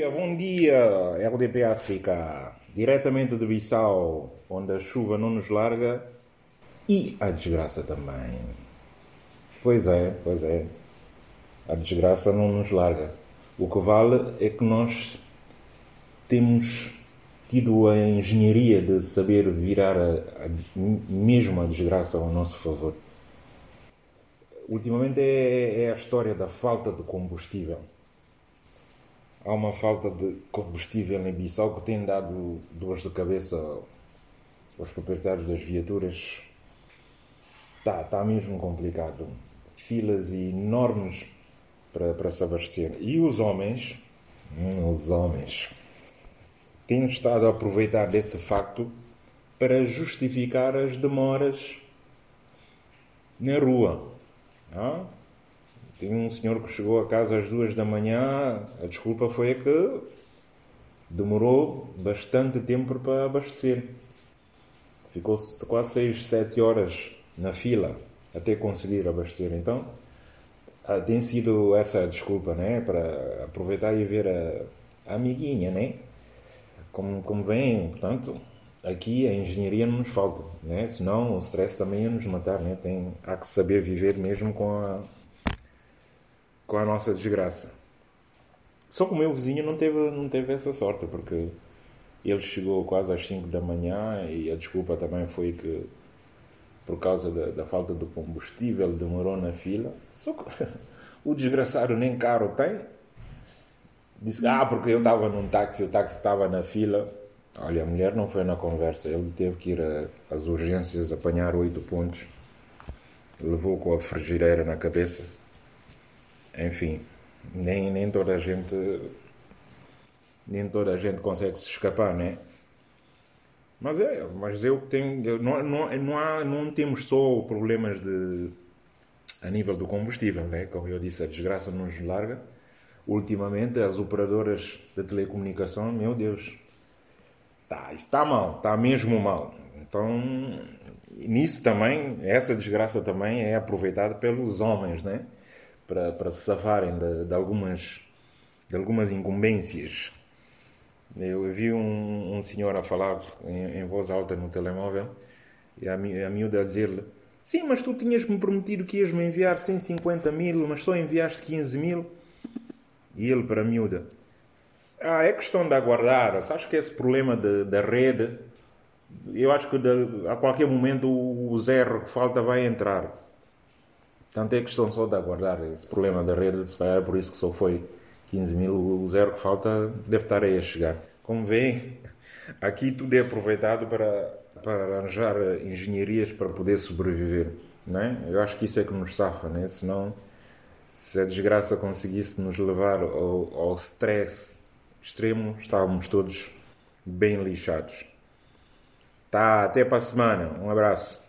dia, bom dia, LDP África, diretamente de Bissau, onde a chuva não nos larga e a desgraça também. Pois é, pois é, a desgraça não nos larga. O que vale é que nós temos tido a engenharia de saber virar a, a, mesmo a desgraça ao nosso favor. Ultimamente é, é a história da falta de combustível há uma falta de combustível em Bissau que tem dado dores de cabeça aos proprietários das viaturas. Está tá mesmo complicado. Filas enormes para, para se abastecer. E os homens, hum, os homens, têm estado a aproveitar desse facto para justificar as demoras na rua. Ah? Tinha um senhor que chegou a casa às duas da manhã, a desculpa foi que demorou bastante tempo para abastecer. Ficou quase seis, sete horas na fila até conseguir abastecer. Então, ah, tem sido essa a desculpa, né? Para aproveitar e ver a, a amiguinha, né? Como, como vem, portanto, aqui a engenharia não nos falta, né? Senão o stress também ia nos matar, né? Tem, há que saber viver mesmo com a com a nossa desgraça. Só que o meu vizinho não teve, não teve essa sorte, porque ele chegou quase às 5 da manhã e a desculpa também foi que, por causa da, da falta de combustível, demorou na fila. Só que o desgraçado nem carro tem. Disse, ah, porque eu estava num táxi, o táxi estava na fila. Olha, a mulher não foi na conversa, ele teve que ir às urgências apanhar oito pontos. Levou com a frigideira na cabeça enfim, nem, nem toda a gente nem toda a gente consegue se escapar, né? Mas é, mas eu tenho, não, não, não, há, não temos só problemas de a nível do combustível, né? Como eu disse, a desgraça nos larga. Ultimamente as operadoras de telecomunicação, meu Deus, tá, está mal, está mesmo mal. Então, nisso também, essa desgraça também é aproveitada pelos homens, né? Para, para se safarem de, de, algumas, de algumas incumbências. Eu vi um, um senhor a falar em, em, voz alta no telemóvel e a, a miúda a dizer-lhe Sim, mas tu tinhas-me prometido que ias-me enviar 150 mil, mas só enviaste 15 mil. E ele para a miúda. Ah, é questão de aguardar. Sabes que esse problema da rede, eu acho que de, a qualquer momento o, o zero que falta vai entrar. Portanto, é questão só de aguardar esse problema da rede, se calhar por isso que só foi 15 mil, o zero que falta deve estar aí a chegar. Como veem, aqui tudo é aproveitado para, para arranjar engenharias para poder sobreviver. Não é? Eu acho que isso é que nos safa, né? senão, se a desgraça conseguisse nos levar ao, ao stress extremo, estávamos todos bem lixados. Tá, até para a semana. Um abraço.